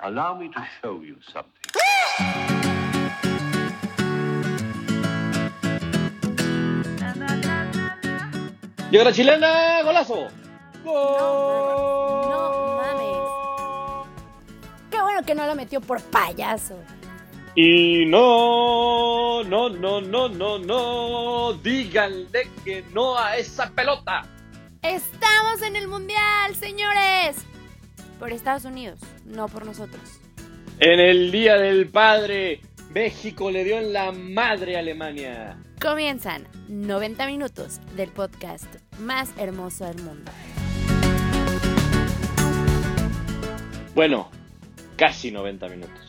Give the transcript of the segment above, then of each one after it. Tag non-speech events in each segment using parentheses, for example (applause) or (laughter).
Allow me to show you something. Llega la chilena, golazo. No mames. Qué bueno que no la metió por payaso. Y no, no, no, no, no, no, díganle que no a esa pelota. Estamos en el Mundial, señores. Por Estados Unidos, no por nosotros. En el Día del Padre, México le dio en la madre a Alemania. Comienzan 90 minutos del podcast más hermoso del mundo. Bueno, casi 90 minutos.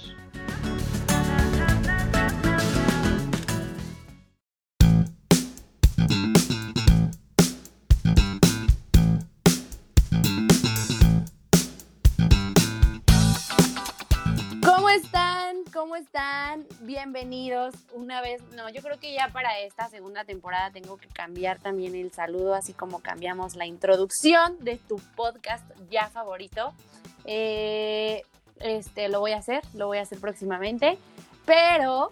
¿Cómo están? Bienvenidos una vez. No, yo creo que ya para esta segunda temporada tengo que cambiar también el saludo, así como cambiamos la introducción de tu podcast ya favorito. Eh, este, lo voy a hacer, lo voy a hacer próximamente, pero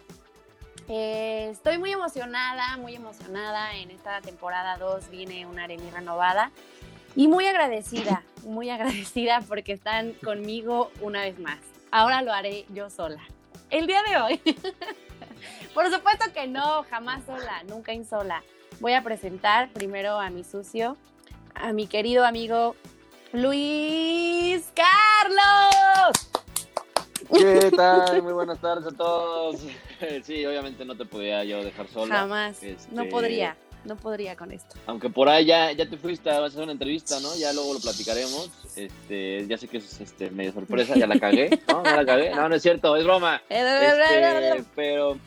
eh, estoy muy emocionada, muy emocionada. En esta temporada 2 viene una Aremi renovada y muy agradecida, muy agradecida porque están conmigo una vez más. Ahora lo haré yo sola. El día de hoy. (laughs) Por supuesto que no, jamás sola, nunca en sola. Voy a presentar primero a mi sucio, a mi querido amigo Luis Carlos. ¿Qué tal? Muy buenas tardes a todos. (laughs) Sí, obviamente no te podía yo dejar sola. Jamás. No Este, podría, no podría con esto. Aunque por ahí ya, ya te fuiste a hacer una entrevista, ¿no? Ya luego lo platicaremos. Este, ya sé que es este, medio sorpresa, ya la cagué, (laughs) ¿no? Ya la cagué. No, no es cierto, es broma. Este, pero,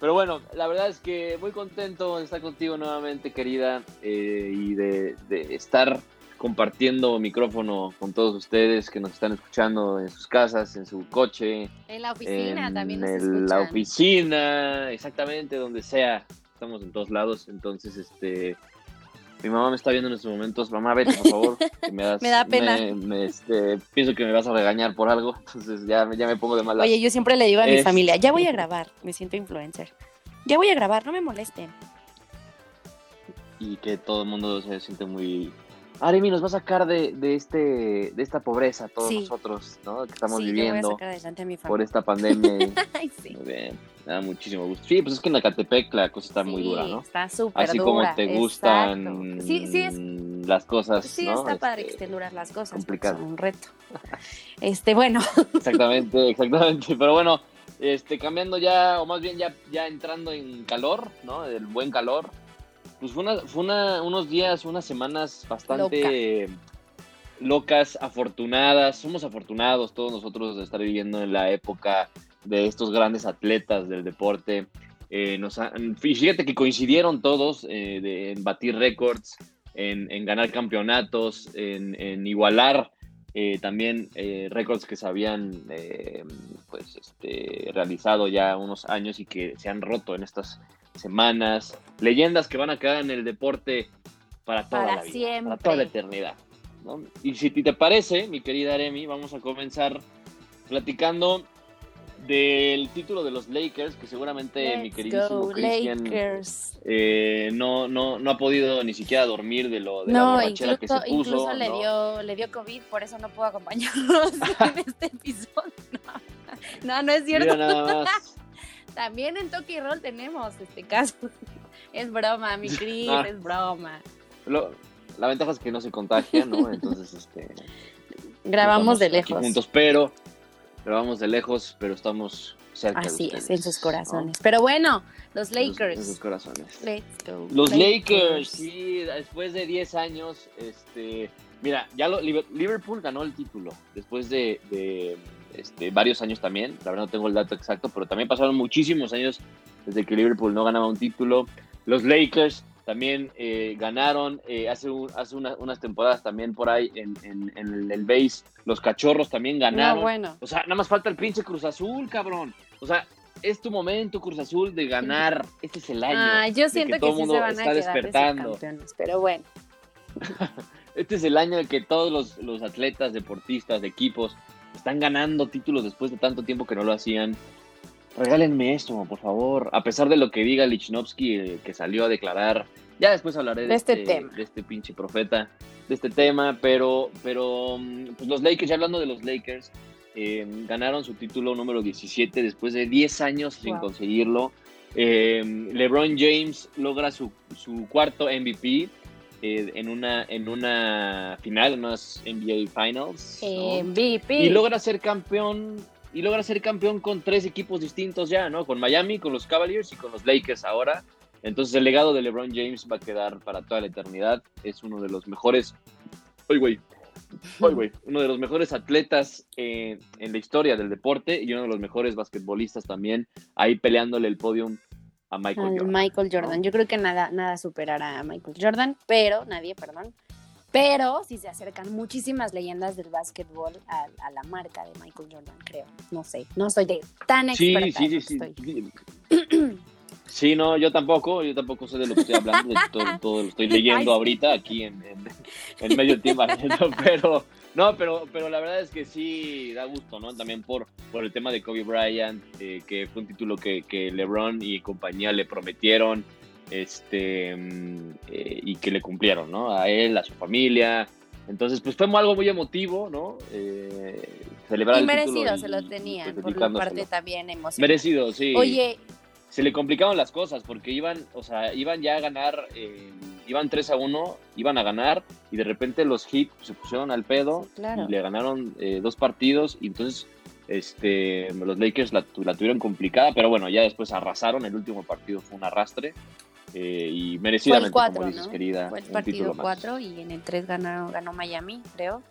pero bueno, la verdad es que muy contento de estar contigo nuevamente, querida, eh, y de, de estar compartiendo micrófono con todos ustedes que nos están escuchando en sus casas, en su coche, En la oficina en también nos el- escuchan. la oficina, exactamente, donde sea. Estamos en todos lados, entonces, este... Mi mamá me está viendo en estos momentos. Mamá, vete, por favor. (laughs) que me, das- Me da pena. me- me, este, pienso que me vas a regañar por algo, entonces ya, me- ya me pongo de malas. Oye, yo siempre le digo a mi Es- familia, ya voy a grabar, me siento influencer. Ya voy a grabar, no me molesten. y que todo el mundo se siente muy... Aremi nos va a sacar de, de, este, de esta pobreza, todos Sí. nosotros, ¿no? Que estamos sí, yo voy a viviendo sacar adelante a mi por familia. esta pandemia. (laughs) Ay, sí. Muy bien, me da muchísimo gusto. Sí, pues es que en Acatepec la cosa está muy dura, ¿no? Está súper Así dura. como te gustan exacto. Sí, sí, es, las cosas, sí ¿no? está padre que Este, estén duras las cosas. complicado. Un reto. Este, bueno, (laughs) Exactamente, exactamente. Pero bueno, este, cambiando ya, o más bien ya, ya entrando en calor, ¿no? El buen calor. Pues fue, una, fue una- unos días, unas semanas bastante locas, afortunadas. Somos afortunados todos nosotros de estar viviendo en la época de estos grandes atletas del deporte. Eh, nos han- fíjate que coincidieron todos eh, de- en batir récords, en, en ganar campeonatos, en, en igualar eh, también eh, récords que se habían pues, este, realizado ya unos años y que se han roto en estas semanas. Leyendas que van a quedar en el deporte para toda Para la vida, siempre. para toda la eternidad. ¿no? Y si te parece, mi querida Aremi, vamos a comenzar platicando del título de los Lakers, que seguramente mi queridísimo Christian Lakers. eh, no, no, no ha podido ni siquiera dormir de lo de la No, borrachera que se incluso, puso. incluso le, ¿no? dio, le dio COVID, por eso no puedo acompañarnos (laughs) en este episodio. (laughs) No, no, es cierto. Nada más. (laughs) También en Toki Roll tenemos este caso. Es broma, mi Cris, Ah. es broma. Lo- la ventaja es que no se contagia, ¿no? Entonces, este. Grabamos de lejos. Juntos, pero grabamos de lejos, pero estamos cerca. de Así es, ustedes, en sus ¿no? corazones. Pero bueno, los En sus- Lakers. En sus corazones. Let's go. Los Lakers, sí, después de 10 años, este, mira, ya lo, Liverpool ganó el título después de, de, este, varios años también, la verdad no tengo el dato exacto, pero también pasaron muchísimos años desde que Liverpool no ganaba un título. Los Lakers también eh, ganaron eh, hace, un- hace una- unas temporadas también por ahí en, en- en el, base. Los Cachorros también ganaron. No, bueno. O sea, nada más falta el pinche Cruz Azul, cabrón. O sea, es tu momento, Cruz Azul, de ganar. (laughs) Este es el año. Ah, yo de siento que, todo sí mundo se van a está de despertando. campeones, pero bueno. (laughs) Este es el año de que todos los, los atletas, deportistas, equipos están ganando títulos después de tanto tiempo que no lo hacían. Regálenme esto, por favor. A pesar de lo que diga Lichnowsky, eh, que salió a declarar, ya después hablaré de, De este tema. de este pinche profeta, de este tema, pero, pero mm, pues los Lakers, ya hablando de los Lakers, eh, ganaron su título número 17 después de 10 años sin conseguirlo. Eh, LeBron James logra su, su cuarto MVP eh, en, una, en una final, en unas NBA Finals. ¿no? MVP. Y logra ser campeón. Y logra ser campeón con tres equipos distintos ya, ¿no? Con Miami, con los Cavaliers y con los Lakers ahora. Entonces el legado de LeBron James va a quedar para toda la eternidad. Es uno de los mejores. ¡Ay, güey! ¡Ay, güey! Uno de los mejores atletas eh, en la historia del deporte y uno de los mejores basquetbolistas también. Ahí peleándole el podium a Michael Jordan. Michael Jordan. Yo creo que nada, nada superará a Michael Jordan, pero nadie, perdón. Pero sí se acercan muchísimas leyendas del básquetbol a, a la marca de Michael Jordan, creo. No sé, no soy de tan experta. sí, sí, sí. estoy. (clears throat) Sí, no, yo tampoco, yo tampoco sé de lo que estoy hablando, de todo, (laughs) todo lo estoy leyendo Ay, ahorita aquí en, en, en medio tiempo, (laughs) pero no, pero, pero la verdad es que sí da gusto, ¿no? También por, por el tema de Kobe Bryant, eh, que fue un título que, que LeBron y compañía le prometieron, este, mm, eh, y que le cumplieron, ¿no? A él, a su familia. Entonces, pues fue algo muy emotivo, ¿no? Eh, celebrar Y merecido se lo tenían, por la parte también emocional. Merecido, sí Oye, se le complicaron las cosas porque iban, o sea, iban ya a ganar, eh, iban 3 a 1, iban a ganar y de repente los Heat se pusieron al pedo Sí, claro. y le ganaron eh, dos partidos y entonces este, los Lakers la, la tuvieron complicada, pero bueno, ya después arrasaron, el último partido fue un arrastre eh, y fue merecidamente, el 4, como dices, ¿no? querida, Fue el un partido título más. 4 y en el 3 ganó, ganó Miami, creo.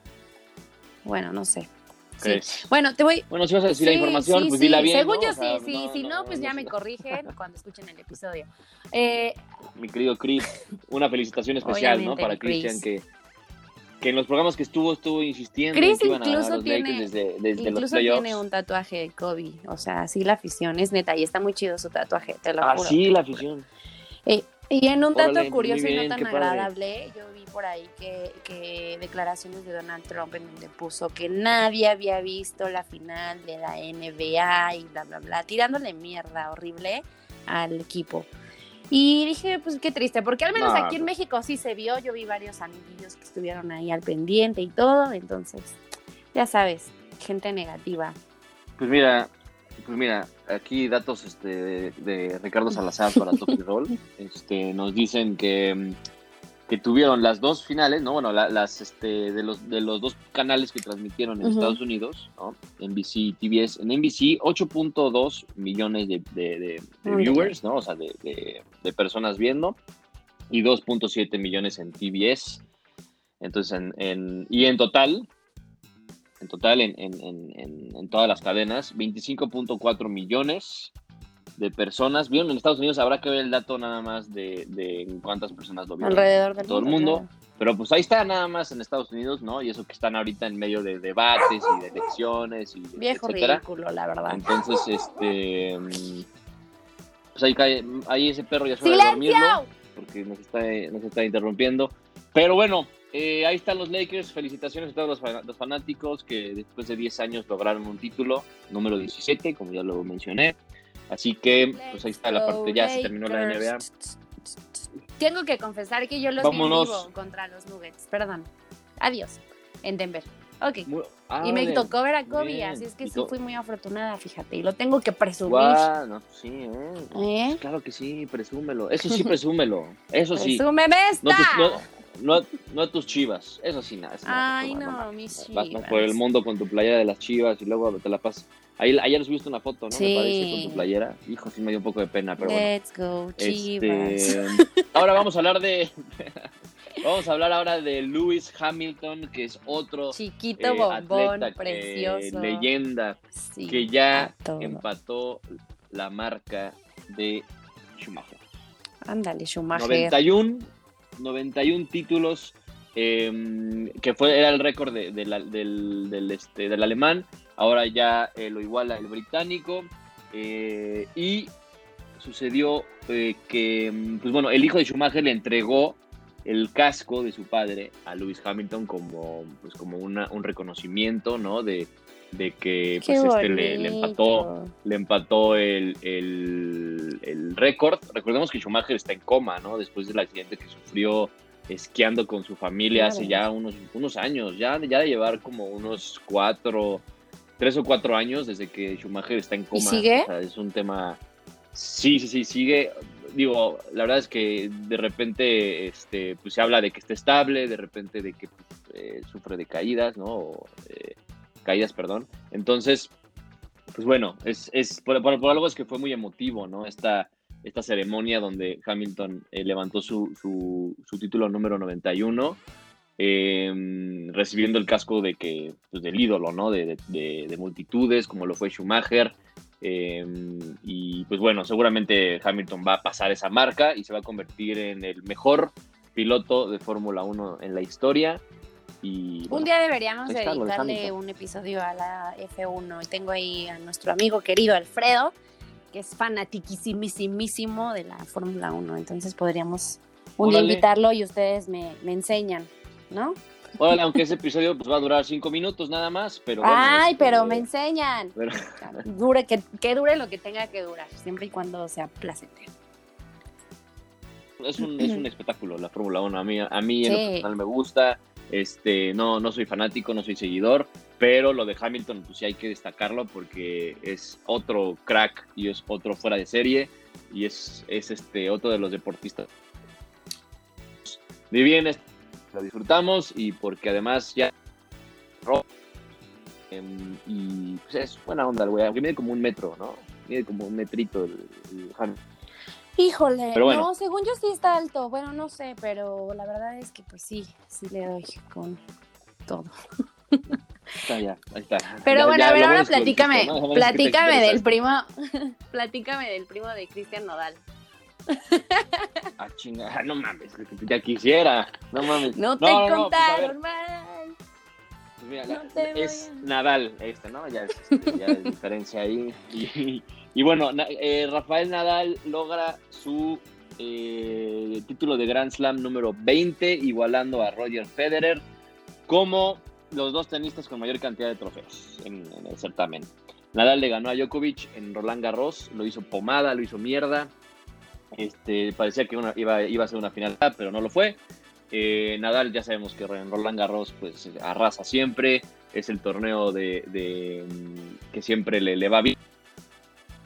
Bueno, no sé. Sí. Bueno, te voy, Bueno, si vas a decir la Sí, información, sí, pues dila bien, Según ¿no? yo O sea, sí, sí, no, si no, pues ya me no. corrigen (laughs) cuando escuchen el episodio. Eh, mi querido Chris, una felicitación especial, ¿no? Para el Chris. Christian, que, que en los programas que estuvo, estuvo insistiendo Chris que iban a incluso los tiene- desde, desde los incluso playoffs. tiene un tatuaje de Kobe, o sea, sí la afición es neta y está muy chido su tatuaje, te lo Ah, juro. sí, la afición. Y en un dato Órale, curioso y no tan agradable, yo vi por ahí que, que declaraciones de Donald Trump en donde puso que nadie había visto la final de la NBA y bla, bla, bla, tirándole mierda horrible al equipo. Y dije, pues qué triste, porque al menos No, aquí en pues. México sí se vio, yo vi varios amiguillos que estuvieron ahí al pendiente y todo, entonces, ya sabes, gente negativa. Pues mira, pues mira, aquí datos este, de, Ricardo Salazar para Top Roll. (laughs) Este, nos dicen que, que tuvieron las dos finales, ¿no? Bueno, la- las este, de los de los dos canales que transmitieron en. Estados Unidos, ¿no? NBC y TBS. En NBC, 8.2 millones de, de- de- de viewers, ¿no? O sea, de personas viendo. Y 2.7 millones en TBS. Entonces, en, en- y en total, en total, en, en- en- todas las cadenas, 25.4 millones de personas vieron en Estados Unidos. Habrá que ver el dato nada más de, de cuántas personas lo vieron. Alrededor del todo el mundo. Pero pues ahí está nada más en Estados Unidos, ¿no? Y eso que están ahorita en medio de debates y de elecciones y Viejo etcétera. ridículo, la verdad. Entonces, este. Pues ahí cae, ahí ese perro ya se va a dormirlo porque nos está, nos está interrumpiendo. Pero bueno, eh, ahí están los Lakers. Felicitaciones a todos los, fan- los fanáticos que después de 10 años lograron un título, número 17, como ya lo mencioné. Así que, pues ahí está la parte, ya se terminó la NBA. Tengo que confesar que yo los vivo contra los Nuggets. Perdón. Adiós. En Denver. Ok. Muy- y me tocó ver a Kobe, bien. así es que sí fui muy afortunada, fíjate. Y lo tengo que presumir. Guau, no, sí, ¿eh? ¿Eh? Claro que sí, presúmelo. Eso sí, presúmelo. Eso sí. ¡Presúmeme esta! No, tus, no, no, no tus chivas. Eso sí, nada. eso Ay, no, no, no, mis Vas chivas. por el mundo con tu playera de las chivas y luego te la pasas. Ahí, ayer subiste una foto, ¿no? Sí. Me parece con tu playera. Hijo, sí me dio un poco de pena, pero bueno. Let's go, chivas. Este, (laughs) ahora vamos a hablar de. (laughs) vamos a hablar ahora de Lewis Hamilton, que es otro Chiquito eh, bombón, atleta, eh, precioso. leyenda, Sí, que ya a empató la marca de Schumacher. Ándale, Schumacher. 91, 91 títulos, eh, que fue, era el récord del, del, este, del alemán, ahora ya eh, lo iguala el británico, eh, y sucedió eh, que, mm, pues bueno, el hijo de Schumacher le entregó el casco de su padre a Lewis Hamilton como, pues como una, un reconocimiento, ¿no? De, de que pues este le, le empató le empató el, el, el récord. Recordemos que Schumacher está en coma, ¿no? Después del accidente que sufrió esquiando con su familia hace ya unos, unos años, ya, ya de llevar como unos cuatro, tres o cuatro años desde que Schumacher está en coma. sigue? O sea, es un tema... Sí, sí, sí, sigue. Digo, la verdad es que de repente este, pues, se habla de que está estable, de repente de que pues, eh, sufre de caídas, ¿no? Eh, caídas, perdón. Entonces, pues bueno, es, es por, algo es que fue muy emotivo, ¿no? Esta, esta ceremonia donde Hamilton eh, levantó su, su, su título número 91, eh, recibiendo el casco de que, pues, del ídolo, ¿no? De, de- de- de multitudes, como lo fue Schumacher. eh, y pues bueno, seguramente Hamilton va a pasar esa marca y se va a convertir en el mejor piloto de Fórmula 1 en la historia. Y, Un día deberíamos está dedicarle un episodio a la F1. Y tengo ahí a nuestro amigo querido Alfredo, que es fanatiquísimo de la Fórmula 1. Entonces podríamos un día invitarlo y ustedes me, me enseñan, ¿no? Órale, aunque ese episodio pues, va a durar cinco minutos nada más, pero bueno, Ay, este, pero me enseñan. pero- (laughs) Dure, que, que dure lo que tenga que durar, siempre y cuando sea placentero. es un, es un espectáculo la Fórmula 1. A mí, a mí en lo personal me gusta. Este, no, no soy fanático, no soy seguidor, pero lo de Hamilton, pues sí hay que destacarlo porque es otro crack y es otro fuera de serie y es, es este otro de los deportistas. De bien, lo disfrutamos y porque además ya Em, y pues es buena onda el güey, aunque mide como un metro, ¿no? Mide como un metrito el Hamilton. Híjole, Pero bueno. no, según yo sí está alto. Bueno, no sé, pero la verdad es que pues sí, sí le doy con todo. Está ya, ahí está. Pero Ya- bueno, ya a ver, ahora platícame, ¿no? Platícame del primo, (laughs) platícame del primo de Cristian Nodal. Ah, chinga, no mames, ya quisiera. No mames. No te pues, ver, contaron mal. pues mira, no la- te es Nadal, este, ¿no? Ya es, este, ya es diferencia ahí. (laughs) Y, bueno, eh, Rafael Nadal logra su eh, título de Grand Slam número 20, igualando a Roger Federer como los dos tenistas con mayor cantidad de trofeos en, el certamen. Nadal le ganó a Djokovic en Roland Garros, lo hizo pomada, lo hizo mierda. Este, parecía que iba, iba a ser una final, pero no lo fue. Eh, Nadal ya sabemos que en Roland Garros pues arrasa siempre, es el torneo de, de, mm, que siempre le, le va bien.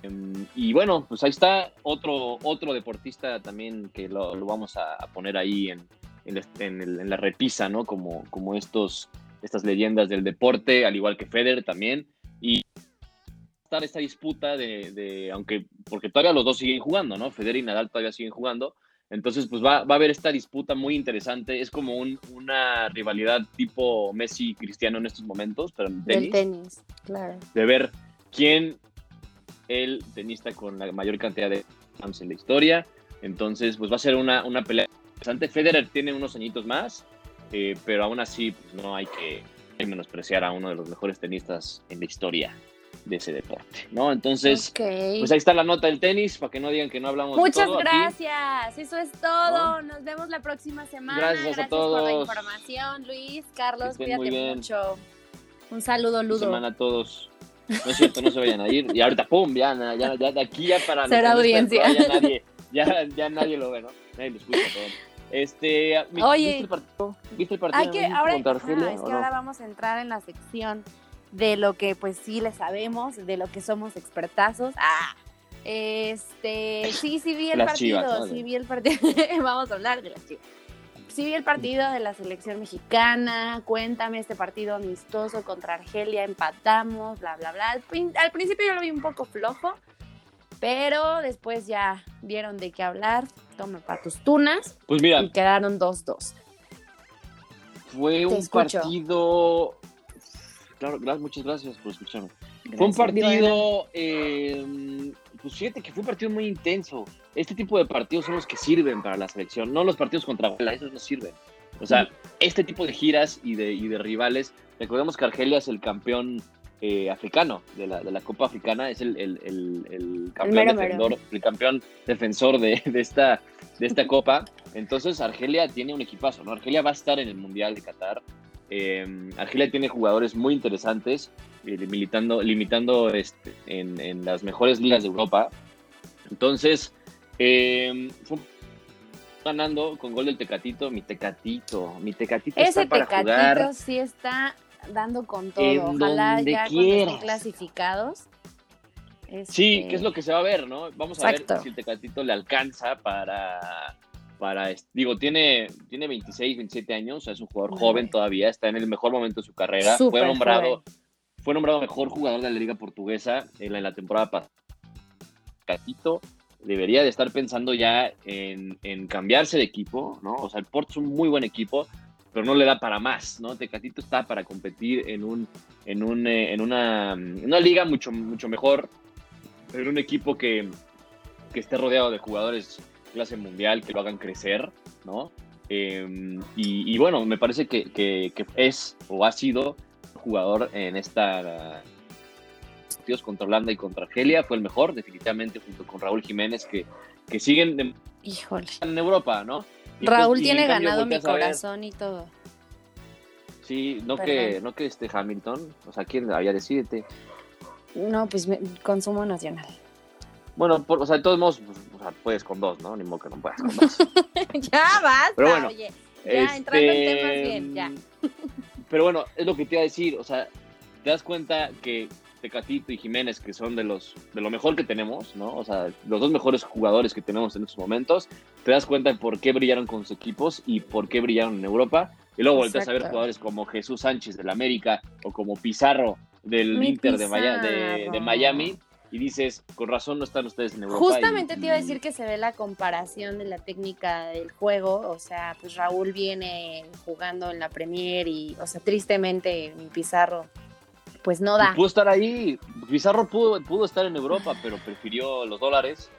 Em, Y bueno, pues ahí está otro, otro deportista también que lo, lo vamos a, poner ahí en, en, en el- en la repisa, ¿no? Como, como estos, estas leyendas del deporte, al igual que Federer también. Y estar esta disputa de, de- aunque, porque todavía los dos siguen jugando, ¿no? Federer y Nadal todavía siguen jugando. Entonces, pues va, va a haber esta disputa muy interesante. Es como un- una rivalidad tipo Messi-Cristiano en estos momentos, pero en Del tenis tenis, claro. de ver quién el tenista con la mayor cantidad de slams en la historia. Entonces, pues va a ser una, una pelea interesante. Federer tiene unos añitos más, eh, pero aún así pues, no hay que menospreciar a uno de los mejores tenistas en la historia de ese deporte, ¿no? Entonces, Ok. pues ahí está la nota del tenis, para que no digan que no hablamos de Muchas todo aquí. gracias, eso es todo. Nos vemos la próxima semana. Gracias a por la todos. información, Luis, Carlos, cuídate mucho. Un saludo, Buena Ludo. semana a todos. No es cierto, no se vayan a ir. Y ahorita, pum, ya, ya, ya de aquí ya para Será nuestra audiencia. Ya nadie, ya, ya nadie lo ve, ¿no? Nadie lo escucha, perdón. Este, Oye. ¿viste el partido? ¿Viste el partido Hay que, ahora, Argelia, es que no? ahora vamos a entrar en la sección de lo que pues sí le sabemos, de lo que somos expertazos. Ah, este, sí, sí vi el Las partido, Chivas, sí vi el partido. (laughs) vamos a hablar de las chivas. Sí vi el partido de la selección mexicana. Cuéntame este partido amistoso contra Argelia, empatamos, bla, bla, bla. Al, prin- al principio yo lo vi un poco flojo, pero después ya vieron de qué hablar. Toma para tus tunas Pues mira, y quedaron 2-2. fue un escucho. partido... Claro, gra- muchas gracias por escucharme. Fue un partido, eh, pues fíjate que fue un partido muy intenso. Este tipo de partidos son los que sirven para la selección, no los partidos contra Argelia, esos no sirven. O sea, este tipo de giras y de, y de rivales, recordemos que Argelia es el campeón eh, africano de la, de la Copa Africana, es el, el- el- el campeón, mero, mero. defensor, el campeón defensor de, de esta, de esta Copa. Entonces Argelia tiene un equipazo, ¿no? Argelia va a estar en el Mundial de Qatar. Eh, Argelia tiene jugadores muy interesantes limitando, limitando este, en, en las mejores ligas de Europa. Entonces, eh, fue ganando con gol del Tecatito, mi Tecatito, mi Tecatito Ese está para Tecatito jugar. sí está dando con todo. En Ojalá donde ya estén clasificados. Sí, este, que es lo que se va a ver, ¿no? Vamos a ver si el Tecatito le alcanza para, para es- digo, tiene, tiene 26, 27 años, o sea, es un jugador Muy joven todavía, está en el mejor momento de su carrera, fue nombrado, fue nombrado mejor jugador de la liga portuguesa en la, temporada pasada. Tecatito debería de estar pensando ya en, en cambiarse de equipo, ¿no? O sea, el Porto es un muy buen equipo, pero no le da para más, ¿no? Tecatito está para competir en un, en un, eh, en una, una liga mucho, mucho mejor, en un equipo que, que esté rodeado de jugadores clase mundial, que lo hagan crecer, ¿no? Y, y bueno, me parece que, que- que es o ha sido jugador en esta partidos contra Holanda y contra Argelia, fue el mejor, definitivamente, junto con Raúl Jiménez, que, que siguen de- Híjole. en Europa, ¿no? Y Raúl tiene cambio ganado mi corazón y todo. Sí, no Perdón. que, no que este Hamilton, o sea, ¿quién había decídete? No, pues me- consumo nacional. Bueno, por- o sea, de todos modos, pues, o sea, puedes con dos, ¿no? Ni modo que no puedas con dos. (laughs) ya basta, Pero bueno, oye. Ya, entrando en temas bien, ya. Pero bueno, es lo que te iba a decir, o sea, te das cuenta que Tecatito y Jiménez, que son de los de lo mejor que tenemos, ¿no? O sea, los dos mejores jugadores que tenemos en estos momentos, te das cuenta de por qué brillaron con sus equipos y por qué brillaron en Europa. Y luego volteas a ver jugadores como Jesús Sánchez del América o como Pizarro del Mi Inter de, Maya- de-. Miami y dices, con razón no están ustedes en Europa. Justamente y- te iba a decir que se ve la comparación de la técnica del juego, o sea, pues Raúl viene jugando en la Premier y, o sea, tristemente mi Pizarro, pues no da. Pudo estar ahí. Pizarro pudo, pudo estar en Europa, pero prefirió los dólares.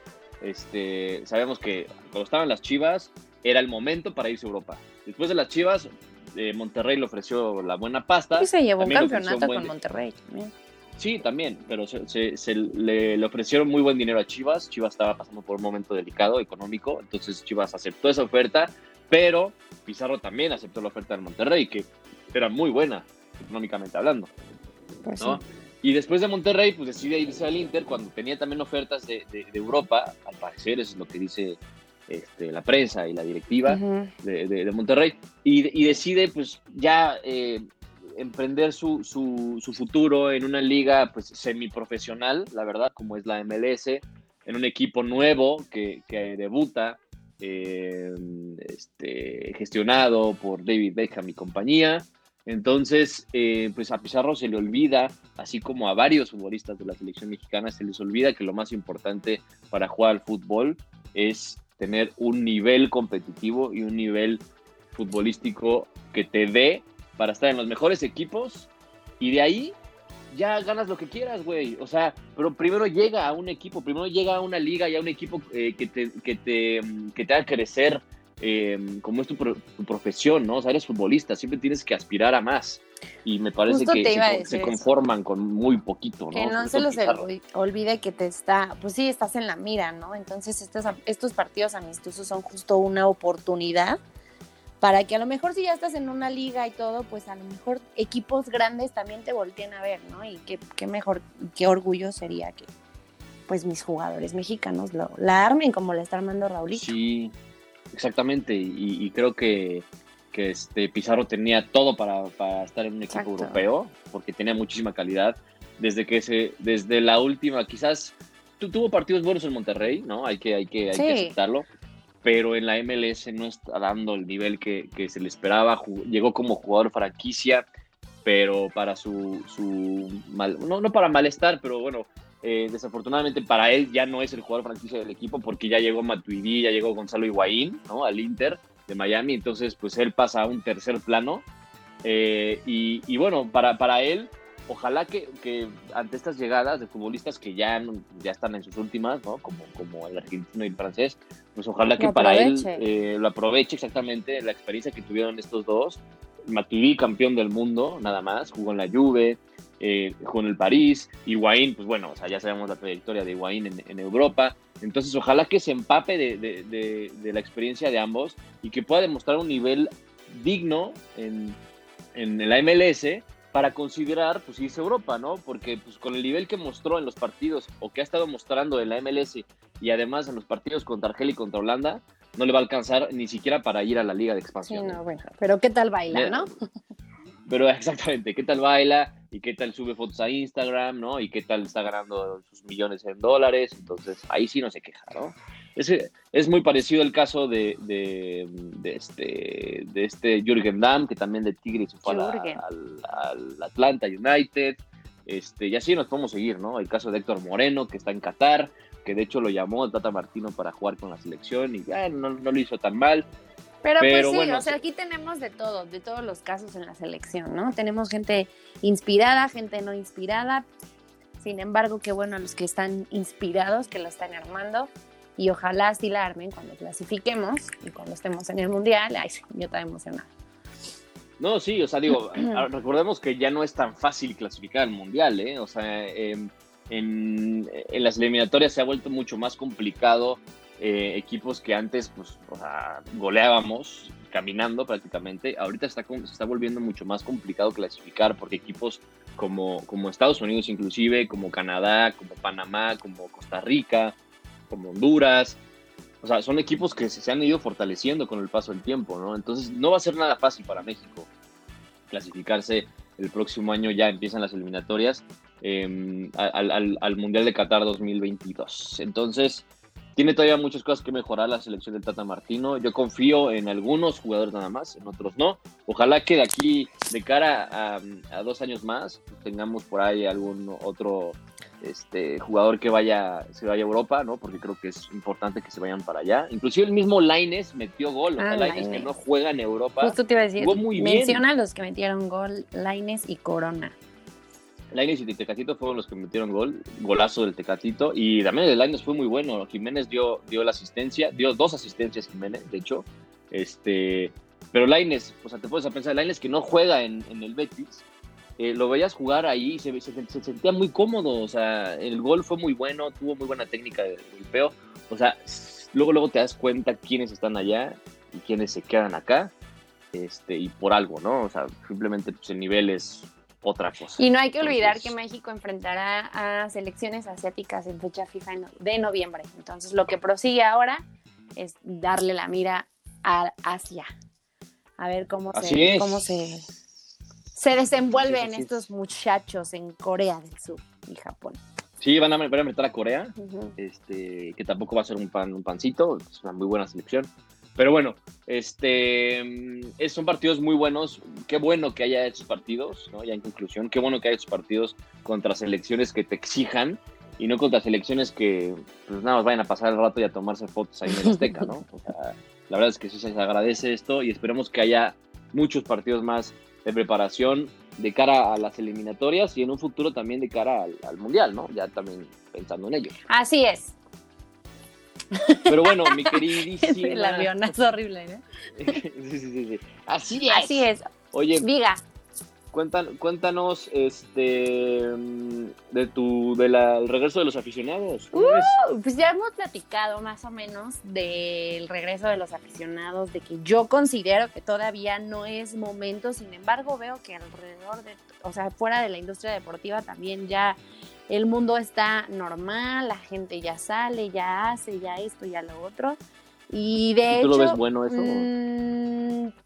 Este, sabemos que cuando estaban las Chivas era el momento para irse a Europa. Después de las Chivas, eh, Monterrey le ofreció la buena pasta. Y se llevó un campeonato un buen con Monterrey también. Sí, también, pero se, se- se le, le ofrecieron muy buen dinero a Chivas. Chivas estaba pasando por un momento delicado económico, entonces Chivas aceptó esa oferta, pero Pizarro también aceptó la oferta del Monterrey, que era muy buena económicamente hablando. Pues ¿no? sí. Y después de Monterrey, pues decide irse al Inter cuando tenía también ofertas de, de- de Europa, al parecer, eso es lo que dice este, la prensa y la directiva de- de Monterrey, y, y decide pues ya eh, emprender su, su, futuro en una liga pues semiprofesional, la verdad, como es la MLS, en un equipo nuevo que, que debuta, eh, este, gestionado por David Beckham y compañía. Entonces, eh, pues a Pizarro se le olvida, así como a varios futbolistas de la selección mexicana, se les olvida que lo más importante para jugar al fútbol es tener un nivel competitivo y un nivel futbolístico que te dé para estar en los mejores equipos y de ahí ya ganas lo que quieras, güey. O sea, pero primero llega a un equipo, primero llega a una liga y a un equipo eh, que, te, que, te, mm, que te haga crecer eh, como es tu, pro- tu profesión, ¿no? O sea, eres futbolista, siempre tienes que aspirar a más. Y me parece Justo que se, eso. conforman con muy poquito, ¿no? Que no se los olvide que te está, pues sí, estás en la mira, ¿no? Entonces estos, estos partidos amistosos son justo una oportunidad para que a lo mejor si ya estás en una liga y todo, pues a lo mejor equipos grandes también te volteen a ver, ¿no? Y qué, qué mejor, qué orgullo sería que pues mis jugadores mexicanos lo, la armen como la está armando Raulito. Sí, exactamente. Y, y creo que, que este Pizarro tenía todo para, para estar en un equipo Exacto. europeo, porque tenía muchísima calidad. Desde que se, desde la última, quizás tu- tuvo partidos buenos en Monterrey, ¿no? Hay que, hay que, hay Sí. que aceptarlo. Pero en la MLS no está dando el nivel que, se le esperaba. Llegó como jugador franquicia, pero para su, su mal, no, no para malestar, pero bueno, eh, desafortunadamente para él ya no es el jugador franquicia del equipo porque ya llegó Matuidi, ya llegó Gonzalo Higuaín, ¿no? Al Inter de Miami, entonces pues él pasa a un tercer plano eh, y, y bueno, para, para él, ojalá que, que ante estas llegadas de futbolistas que ya, ya están en sus últimas, ¿no? Como, como el argentino y el francés, pues ojalá que para él eh, lo aproveche exactamente la experiencia que tuvieron estos dos. Matuidi, campeón del mundo, nada más, jugó en la Juve, eh, jugó en el París, Higuaín, pues bueno, o sea, ya sabemos la trayectoria de Higuaín en, en Europa, entonces ojalá que se empape de, de- de- de la experiencia de ambos y que pueda demostrar un nivel digno en, en la MLS para considerar pues irse a Europa, ¿no? Porque pues con el nivel que mostró en los partidos o que ha estado mostrando en la MLS y además en los partidos contra Argelia y contra Holanda, no le va a alcanzar ni siquiera para ir a la liga de Sí, expansión. no, bueno, pero ¿qué tal baila, no? (laughs) Pero exactamente, ¿qué tal baila? ¿Y qué tal sube fotos a Instagram, no? ¿Y qué tal está ganando sus millones en dólares? Entonces, ahí sí no se queja, ¿no? Es, es muy parecido el caso de, de, de este, de este Jürgen Damm, que también de Tigres fue al, al Atlanta United. Este, y así nos podemos seguir, ¿no? El caso de Héctor Moreno, que está en Qatar, que de hecho lo llamó el Tata Martino para jugar con la selección y ya no, no lo hizo tan mal. Pero, Pero pues sí, bueno, o sea, aquí tenemos de todo, de todos los casos en la selección, ¿no? Tenemos gente inspirada, gente no inspirada. Sin embargo, qué bueno a los que están inspirados, que la están armando. Y ojalá así la armen cuando clasifiquemos y cuando estemos en el mundial. Ay, yo estaba emocionada. No, sí, o sea, digo, a- (clears throat) recordemos que ya no es tan fácil clasificar al Mundial, ¿eh? O sea, em, en, en las eliminatorias se ha vuelto mucho más complicado eh, equipos que antes, pues, o sea, goleábamos caminando prácticamente. Ahorita está, se está volviendo mucho más complicado clasificar porque equipos como, como Estados Unidos inclusive, como Canadá, como Panamá, como Costa Rica, como Honduras, o sea, son equipos que se, han ido fortaleciendo con el paso del tiempo, ¿no? Entonces no va a ser nada fácil para México clasificarse el próximo año, ya empiezan las eliminatorias eh, al, al- al Mundial de Qatar 2022. Entonces, tiene todavía muchas cosas que mejorar la selección del Tata Martino. Yo confío en algunos jugadores nada más, en otros no. Ojalá que de aquí, de cara a dos años más, tengamos por ahí algún otro este, jugador que vaya, se vaya a Europa, ¿no? Porque creo que es importante que se vayan para allá. Inclusive el mismo Laines metió gol, o sea, Ah, Lainez que no juega en Europa. Justo te iba a decir, jugó muy bien. menciona a los que metieron gol, Laines y Corona. Lainez y Tecatito fueron los que metieron gol, golazo del Tecatito, y también el Lainez fue muy bueno. Jiménez dio, dio la asistencia, dio dos asistencias Jiménez, de hecho. Este, pero Lainez, o sea, te puedes pensar, Lainez que no juega en, en el Betis, eh, lo veías jugar ahí y se, se- se sentía muy cómodo, o sea, el gol fue muy bueno, tuvo muy buena técnica de golpeo, o sea, luego, luego te das cuenta quiénes están allá y quiénes se quedan acá, este, y por algo, ¿no? O sea, simplemente pues, el nivel es otra cosa. Y no hay que olvidar Entonces- que México enfrentará a selecciones asiáticas en fecha FIFA de noviembre. Entonces, lo que prosigue ahora es darle la mira a Asia. A ver cómo Así se, es. cómo se, se desenvuelven Así es, así estos es. muchachos en Corea del Sur y Japón. Sí, van a, van a meter a Corea, Ujú. este, que tampoco va a ser un, pan, un pancito, es una muy buena selección. Pero bueno, este, mm, es- son partidos muy buenos. Qué bueno que haya estos partidos, ¿no? Ya en conclusión, qué bueno que haya estos partidos contra selecciones que te exijan y no contra selecciones que pues nada más vayan a pasar el rato y a tomarse fotos ahí en el Azteca, ¿no? (laughs) O sea, la verdad es que sí se agradece esto y esperemos que haya muchos partidos más de preparación de cara a las eliminatorias y en un futuro también de cara al, al Mundial, ¿no? Ya también pensando en ello. Así es. Pero bueno, mi (laughs) Es queridísima... el avionazo horrible, ¿no? (laughs) sí, sí, sí, sí. Así es. Así es. Oye, Diga. Cuentan- cuéntanos este de tu del regreso de los aficionados. ¿Cómo ves? Pues ya hemos platicado más o menos del regreso de los aficionados, de que yo considero que todavía no es momento, sin embargo veo que alrededor de, o sea, fuera de la industria deportiva también ya el mundo está normal, la gente ya sale, ya hace, ya esto, ya lo otro. Y de ¿Y hecho... ¿Tú lo ves bueno eso? mm,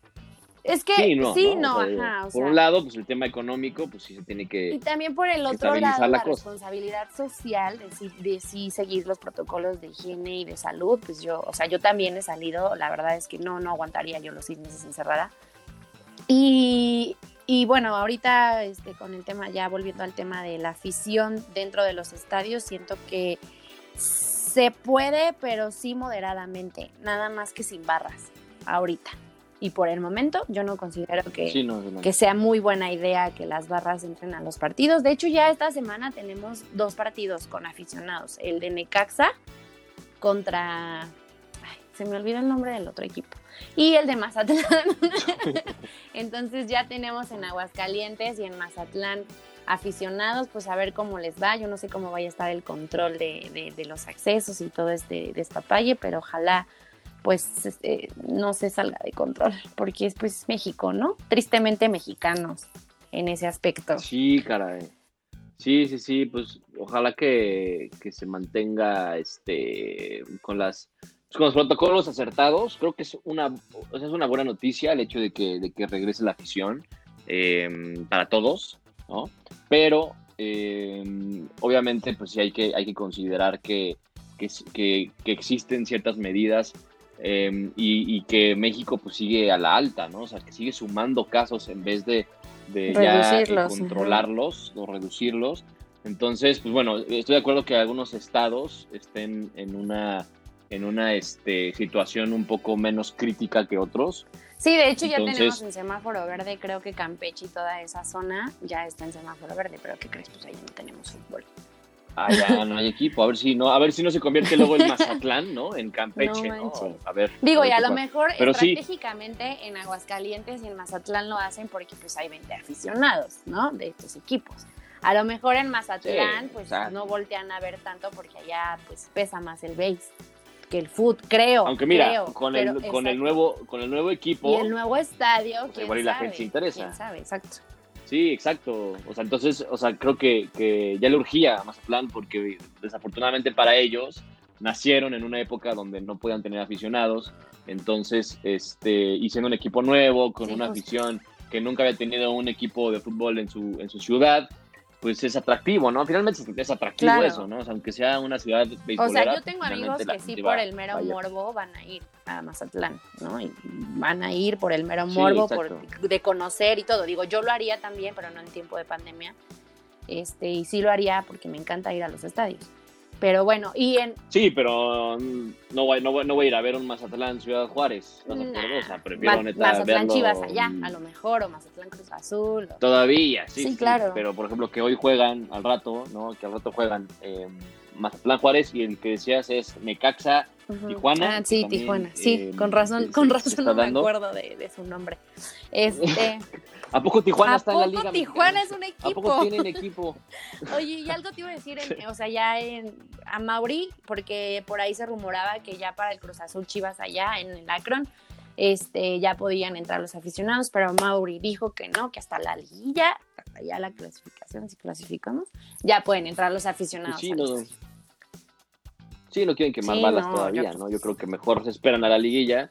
es que sí, no. sí, ¿no? no, O sea, ajá. por un lado, pues el tema económico, pues sí se tiene y que. también por el otro lado, la responsabilidad social de sí, de sí seguir los protocolos de higiene y de salud, pues yo, o sea, yo también he salido, la verdad es que no, no aguantaría yo los seis meses encerrada. Y, y bueno, ahorita este, con el tema, ya volviendo al tema de la afición dentro de los estadios, siento que se puede, pero sí moderadamente, nada más que sin barras, ahorita. Y por el momento yo no considero que, Sí, no, sí, no. que sea muy buena idea que las barras entren a los partidos. De hecho, ya esta semana tenemos dos partidos con aficionados. El de Necaxa contra... ay, se me olvidó el nombre del otro equipo. Y el de Mazatlán. (laughs) Entonces ya tenemos en Aguascalientes y en Mazatlán aficionados, pues a ver cómo les va. Yo no sé cómo vaya a estar el control de, de- de los accesos y todo este despapalle, pero ojalá pues este, no se salga de control, porque es pues México, ¿no? Tristemente mexicanos. en ese aspecto. Sí, caray. Sí, sí, sí, pues ojalá que, que se mantenga este con las pues, con los protocolos acertados. Creo que es una, es una buena noticia el hecho de que, de que regrese la afición eh, para todos, ¿no? Pero eh, obviamente, pues sí hay que, hay que considerar que, que- que existen ciertas medidas eh, y, y que México pues sigue a la alta, ¿no? O sea, que sigue sumando casos en vez de, de ya eh, controlarlos o reducirlos. Entonces, pues bueno, estoy de acuerdo que algunos estados estén en una en una este, situación un poco menos crítica que otros. Sí, de hecho ya tenemos en semáforo verde, creo que Campeche y toda esa zona ya está en semáforo verde, pero ¿qué crees? Pues ahí no tenemos fútbol. Allá no hay equipo, a ver si no, a ver si no se convierte luego el Mazatlán, ¿no? En Campeche, No ¿no? A ver. Digo, a y ver a qué lo pasa. mejor Pero sí. estratégicamente en Aguascalientes y en Mazatlán lo hacen porque pues hay 20 aficionados, ¿no? De estos equipos. A lo mejor en Mazatlán Sí, pues exacto. no voltean a ver tanto porque allá pues pesa más el base que el foot, creo. Aunque mira, creo, con, pero el, con el nuevo con el nuevo equipo, Y el nuevo estadio, Pues quién igual y la sabe, gente se interesa. quién sabe, exacto. Sí, exacto. O sea, entonces, o sea, creo que, que ya le urgía a Mazatlán porque desafortunadamente para ellos nacieron en una época donde no podían tener aficionados. Entonces, este, y siendo un equipo nuevo, con Sí, una justo. afición que nunca había tenido un equipo de fútbol en su, en su ciudad, pues es atractivo, ¿no? Finalmente es- atractivo Claro. eso, ¿no? O sea, aunque sea una ciudad O sea, yo pues, tengo amigos que sí por el mero vaya. morbo van a ir a Mazatlán, ¿no? Y van a ir por el mero Sí, morbo, por, de conocer y todo. Digo, yo lo haría también, pero no en tiempo de pandemia. Este, y sí lo haría porque me encanta ir a los estadios. Pero bueno, y en Sí, pero mm, no voy, no, voy, no voy a ir a ver un Mazatlán Ciudad Juárez. No Nah, o sea, prefiero Ma- neta Mazatlán verlo, Chivas allá, mm, a lo mejor, o Mazatlán Cruz Azul. o- Todavía, sí, Sí, sí, claro. Pero por ejemplo, que hoy juegan al rato, ¿no? Que al rato juegan eh, Mazatlán Juárez y el que decías es Necaxa. Ujú. Tijuana, Ah, sí, también, Tijuana. Sí, eh, con razón, con razón no me acuerdo de, de su nombre. Este, (laughs) ¿A poco Tijuana ¿A está en la poco liga? Tijuana es un ¿A poco equipo? tienen equipo? (laughs) Oye, y algo te iba a decir, en- o sea, ya en, a Mauri, porque por ahí se rumoraba que ya para el Cruz Azul Chivas allá en el Akron, este, ya podían entrar los aficionados, pero Mauri dijo que no, que hasta la liguilla, hasta ya la clasificación, si clasificamos, ya pueden entrar los Pues aficionados. sí, no, sí, no quieren quemar Sí, balas no, todavía, yo- ¿no? Yo creo que mejor se esperan a la liguilla.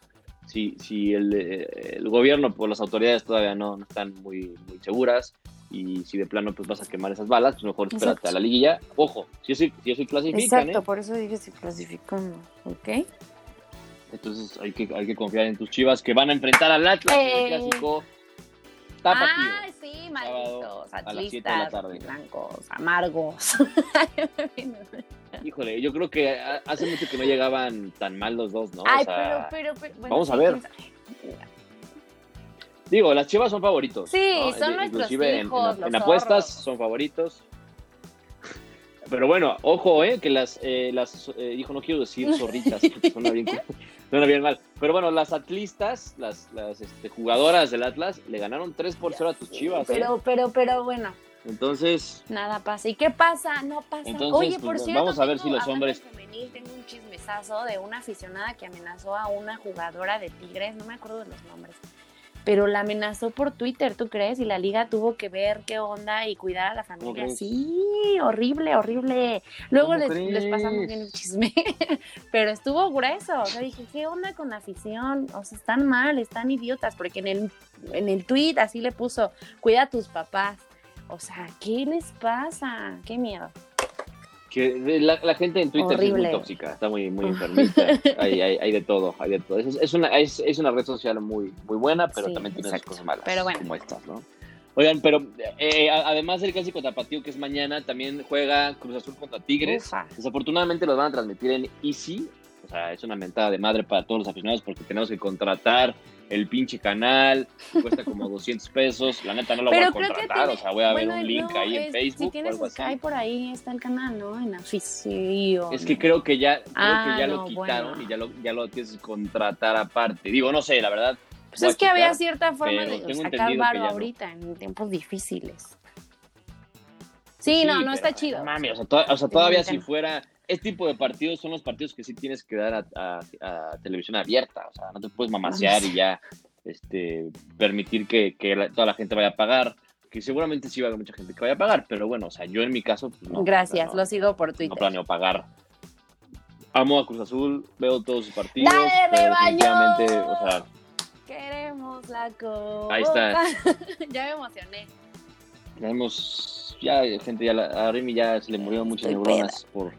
Si, si el, eh, el gobierno, pues las autoridades todavía no, no están muy, muy seguras y si de plano pues vas a quemar esas balas, pues mejor espérate Exacto. a la liguilla. Ojo, si eso, si eso clasifican, Exacto, ¿eh? por eso dije si clasificamos, ¿ok? Entonces hay que, hay que confiar en tus chivas que van a enfrentar al Atlas en Eh. el clásico tapatío. Ah, sí, malditos, a las siete de la atlistas, tarde. blancos, amargos. (laughs) Híjole, yo creo que ha- hace mucho que no llegaban tan mal los dos, ¿no? O Ay, sea, pero, pero, pero, bueno, vamos a ver. Digo, las chivas son favoritos. Sí, ¿no? son nuestros Inclusive en- en, hijos, en apuestas zorros. son favoritos. Pero bueno, ojo, eh, que las, eh, las eh, hijo, no quiero decir zorritas, (laughs) porque suena bien, suena bien mal. Pero bueno, las atlistas, las, las este, jugadoras del Atlas, le ganaron 3 por 0 a tus chivas. ¿eh? Pero, pero, pero bueno, Entonces, nada pasa. ¿Y qué pasa? No pasa. Entonces, Oye, pues, por cierto, vamos a ver tengo- si los hombres- femenil, tengo un chismesazo de una aficionada que amenazó a una jugadora de Tigres, no me acuerdo de los nombres. Pero la amenazó por Twitter, ¿tú crees? Y la liga tuvo que ver qué onda y cuidar a la familia. Sí, horrible, horrible. Luego ¿Cómo les, les pasamos bien el chisme. (laughs) Pero estuvo grueso. O sea, dije, ¿qué onda con la afición? O sea, están mal, están idiotas. Porque en el, en el tweet así le puso, cuida a tus papás. O sea, ¿qué les pasa? Qué miedo. Que la, la gente en Twitter sí es Horrible. muy tóxica, está muy, muy enfermita. (laughs) hay, hay, hay de todo, hay de todo. Es, es una, es, es una red social muy, muy buena, pero Sí, también tiene sus exacto. cosas malas. Pero bueno. Como estas, ¿no? Oigan, pero eh, además del clásico tapatío que es mañana, también juega Cruz Azul contra Tigres. Ufa. Desafortunadamente los van a transmitir en Easy. O sea, es una mentada de madre para todos los aficionados porque tenemos que contratar el pinche canal. Cuesta como (laughs) 200 pesos. La neta no lo Pero voy a que contratar. tiene- o sea, voy a ver un link no, ahí en Facebook Si o tienes algo así. Sky por ahí está el canal, ¿no? En afición. Es que creo que ya, creo Ah, que ya no, lo quitaron bueno. y ya lo, ya lo tienes que contratar aparte. Digo, no sé, la verdad. Pues es que había cierta forma de sacar que varo no. ahorita en tiempos difíciles. Sí, no, no está chido. Mames, o sea, to- o sea, todavía si fuera. Este tipo de partidos son los partidos que sí tienes que dar a, a- a televisión abierta. O sea, no te puedes mamasear y ya este, permitir que, que la- toda la gente vaya a pagar. que seguramente sí va a haber mucha gente que vaya a pagar, pero bueno, o sea, yo en mi caso, pues, no, Gracias, no, lo sigo por no Twitter. planeo pagar. Amo a Cruz Azul, veo todos sus partidos. ¡Dale, rebaño! definitivamente, o sea, Queremos la copa. Ahí está. (laughs) ya me emocioné. ya hemos, ya gente, ya la- a Remy ya se le murieron muchas Estoy neuronas por,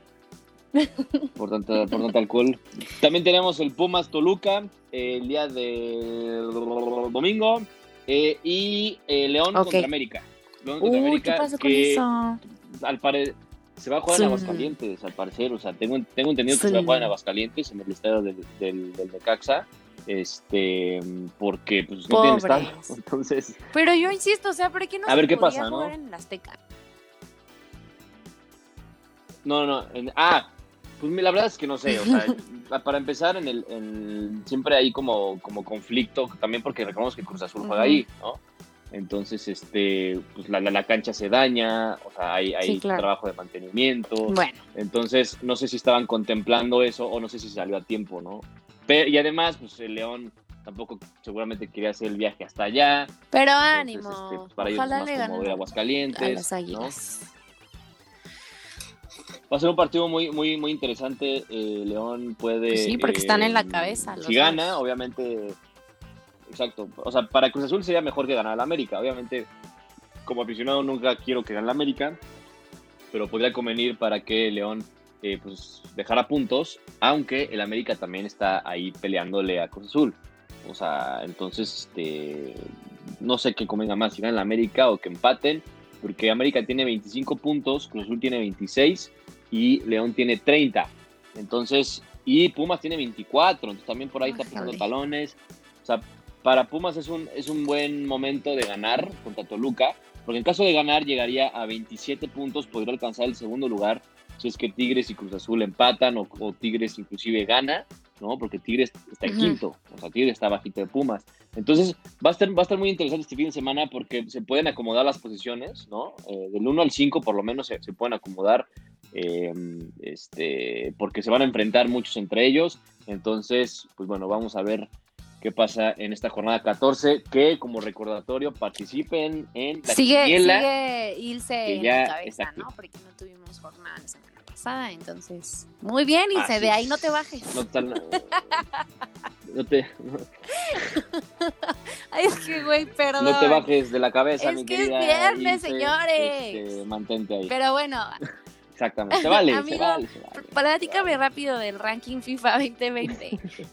por, tanta, por tanto alcohol. También tenemos el Pumas Toluca eh, el día del domingo eh, y eh, León Ok. contra América. León contra Uy, América ¿qué pasó con que eso? al parecer se va a jugar Sí. en Aguascalientes, al parecer. O sea, tengo, tengo entendido que se va a jugar en Aguascalientes, en el estadio del, del, del Necaxa. Este, porque pues no tienen Pobres. estadio. (laughs) Entonces, Pero yo insisto, o sea, ¿por qué no A se ver qué podía pasa, ¿no? jugar en el Azteca? no, no. en- ah, pues la verdad es que no sé. O sea, (laughs) para empezar, en el, en- siempre hay como, como conflicto, también porque recordemos que Cruz Azul juega Ujú. ahí, ¿no? Entonces, este, pues la, la, la cancha se daña, o sea, hay, hay Sí, claro. trabajo de mantenimiento. Bueno, Entonces, no sé si estaban contemplando eso o no sé si salió a tiempo, ¿no? Pero, y además, pues el León tampoco seguramente quería hacer el viaje hasta allá. pero Entonces, ánimo. este, pues, para ellos Ojalá es le más ir a ganen Aguascalientes. a las ¿no? Va a ser un partido muy, muy, muy interesante. Eh, León puede. Pues sí, porque están en la eh, cabeza los Si gana, obviamente. Exacto. O sea, para Cruz Azul sería mejor que ganar al América. Obviamente, como aficionado, nunca quiero que gane el América. Pero podría convenir para que León eh, pues, dejara puntos. Aunque el América también está ahí peleándole a Cruz Azul. O sea, entonces, este, no sé qué convenga más, si gana el América o que empaten. Porque América tiene 25 puntos, Cruz Azul tiene 26 y León tiene 30. Entonces, y Pumas tiene 24, entonces también por ahí está pisando talones. O sea, para Pumas es un, es un buen momento de ganar contra Toluca, porque en caso de ganar llegaría a 27 puntos, podría alcanzar el segundo lugar si es que Tigres y Cruz Azul empatan o, o Tigres inclusive gana, ¿no? Porque Tigres está en quinto, o sea, Tigres está bajito de Pumas. Entonces, va a estar, va a estar muy interesante este fin de semana porque se pueden acomodar las posiciones, ¿no? Eh, del 1 al 5 por lo menos se, se pueden acomodar, eh, este, porque se van a enfrentar muchos entre ellos. Entonces, pues bueno, vamos a ver qué pasa en esta jornada 14, que como recordatorio participen en la Sigue, quiniela. sigue Ilse que en ya la está cabeza. ¿no? Porque no tuvimos jornada la semana pasada, entonces. Muy bien, Ilse, Así de ahí es. no te bajes. No, tan- (laughs) no te, Ay, es que, güey, perdón. no te bajes de la cabeza, Es mi que es querida viernes, Ilse. señores. Este, mantente ahí. Pero bueno, Exactamente. Se vale, se Amigo, vale, se vale. platícame rápido del ranking FIFA 2020. (laughs)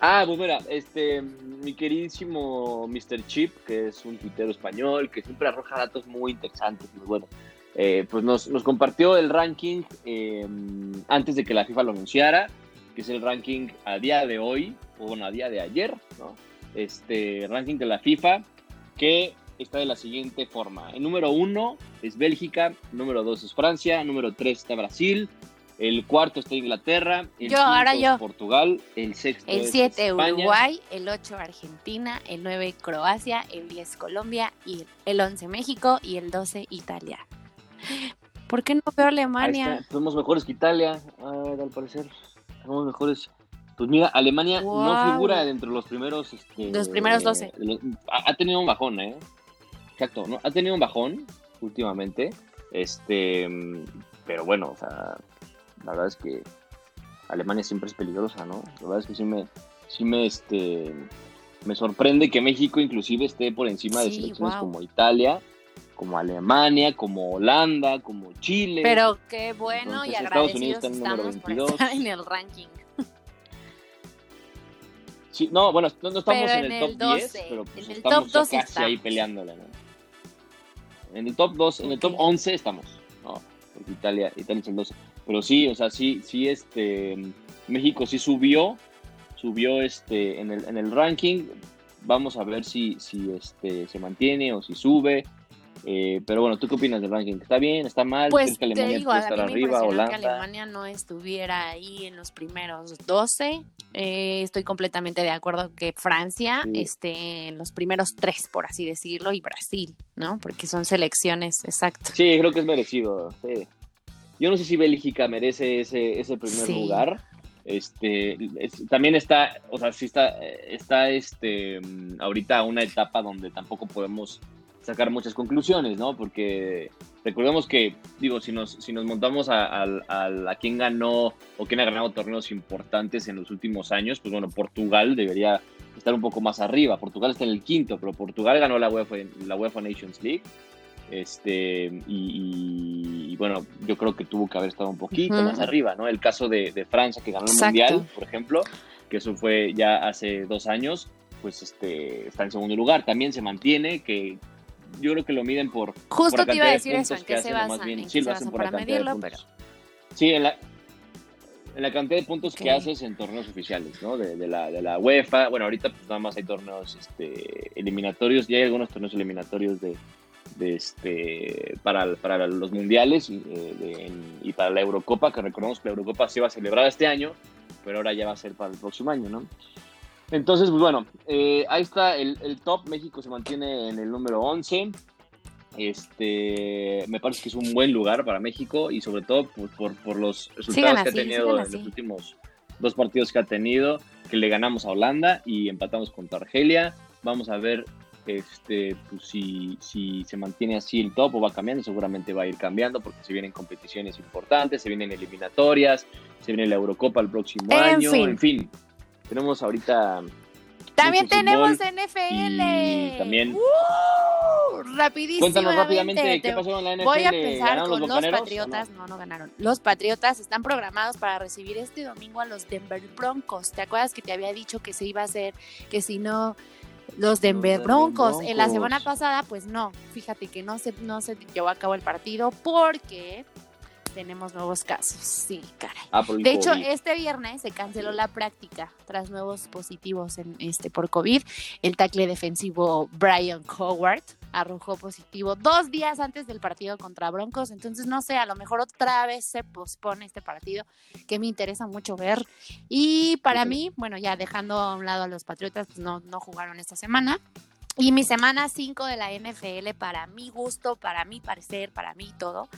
Ah, pues mira, este, mi queridísimo Mr. Chip, que es un tuitero español, que siempre arroja datos muy interesantes, muy buenos, eh, pues nos, nos compartió el ranking eh, antes de que la FIFA lo anunciara, que es el ranking a día de hoy, o bueno, a día de ayer, ¿no? Este ranking de la FIFA, que está de la siguiente forma. El número uno es Bélgica, número dos es Francia, número tres está Brasil, el cuarto está Inglaterra, el Yo, ahora yo. es Portugal, el sexto El es 7 España. Uruguay, el 8 Argentina, el 9 Croacia, el 10 Colombia, y el 11 México y el 12 Italia. ¿Por qué no veo Alemania? Somos mejores que Italia, ah, al parecer. Somos mejores. Pues mira, Alemania no figura dentro de los primeros. este, Los primeros 12. lo- ha, tenido un bajón, ¿eh? Exacto, ¿no? Ha tenido un bajón últimamente. Este. Pero bueno, o sea, la verdad es que Alemania siempre es peligrosa, ¿no? La verdad es que sí me. Sí me, este, me sorprende que México inclusive esté por encima de selecciones como Italia, como Alemania, como Holanda, como Chile. Pero qué bueno y Entonces, Estados agradecidos Unidos está en el número estamos por 22. estar en el ranking. Sí, no, bueno, no, no estamos en en el el top 12, 10, pero pues en el estamos top 12 casi ahí estamos. peleándola, ¿no? En el top 2, en el top Ok. 11 estamos, ¿no? Porque Italia, Italia es el 12. Pero sí, o sea, sí, sí, este, México sí subió, subió este, en el, en el ranking. Vamos a ver si, si este, se mantiene o si sube. Eh, pero bueno, ¿tú qué opinas del ranking? ¿Está bien? ¿Está mal? Pues ¿Crees que te Alemania digo, puede a estar mí arriba? que Alemania no estuviera ahí en los primeros 12. Eh, estoy completamente de acuerdo que Francia Sí. esté en los primeros tres, por así decirlo, y Brasil, ¿no? Porque son selecciones, exacto. Sí, creo que es merecido. sí. Yo no sé si Bélgica merece ese, ese primer Sí. lugar. Este, es- también está, o sea, sí está, eh, está este, mm, ahorita una etapa donde tampoco podemos sacar muchas conclusiones, ¿no? Porque recordemos que, digo, si nos, si nos montamos a, a, a, a quién ganó o quién ha ganado torneos importantes en los últimos años, pues bueno, Portugal debería estar un poco más arriba. Portugal está en el quinto, pero Portugal ganó la UEFA, la UEFA Nations League. Este, y, y, bueno, yo creo que tuvo que haber estado un poquito uh -huh. más arriba, ¿no? El caso de, de Francia, que ganó el Exacto. Mundial, por ejemplo, que eso fue ya hace dos años, pues este, está en segundo lugar. También se mantiene, que yo creo que lo miden por. Justo por te iba a decir eso, en qué se basan, bien, en sí, se basan para medirlo, pero. Sí, en la, en la cantidad de puntos okay. que haces en torneos oficiales, ¿no? De, de, la, de la UEFA. Bueno, ahorita pues nada más hay torneos este, eliminatorios, ya hay algunos torneos eliminatorios de, de este, para, para los mundiales y, eh, de, y, para la Eurocopa, que recordemos que la Eurocopa se iba a celebrar este año, pero ahora ya va a ser para el próximo año, ¿no? Entonces, pues bueno, eh, ahí está el, el, top. México se mantiene en el número 11. Este, me parece que es un buen lugar para México y sobre todo por, por, por los resultados que ha tenido en los últimos dos partidos que ha tenido, que le ganamos a Holanda y empatamos contra Argelia. Vamos a ver este, pues, si, si se mantiene así el top o va cambiando, seguramente va a ir cambiando porque se vienen competiciones importantes, se vienen eliminatorias, se viene la Eurocopa el próximo en año, fin. en fin. Tenemos ahorita también tenemos NFL. Y también. Uh, rapidísimo. Cuéntanos rápidamente qué pasó en la NFL. Voy a empezar con los, los Patriotas. No? no? no ganaron. Los Patriotas están programados para recibir este domingo a los Denver Broncos. ¿Te acuerdas que te había dicho que se iba a hacer, que si no los Denver Broncos. Broncos. En la semana pasada, pues no, fíjate que no se, no se llevó a cabo el partido porque tenemos nuevos casos. Sí, caray. Ah, de COVID. hecho, este viernes se canceló la práctica tras nuevos positivos en este por COVID. El tackle defensivo Brian Howard arrojó positivo dos días antes del partido contra Broncos. Entonces, no sé, a lo mejor otra vez se pospone este partido que me interesa mucho ver. Y para sí. mí, bueno, ya dejando a un lado a los Patriotas, pues no, no jugaron esta semana. Y mi semana 5 de la NFL, para mi gusto, para mi parecer, para mí todo,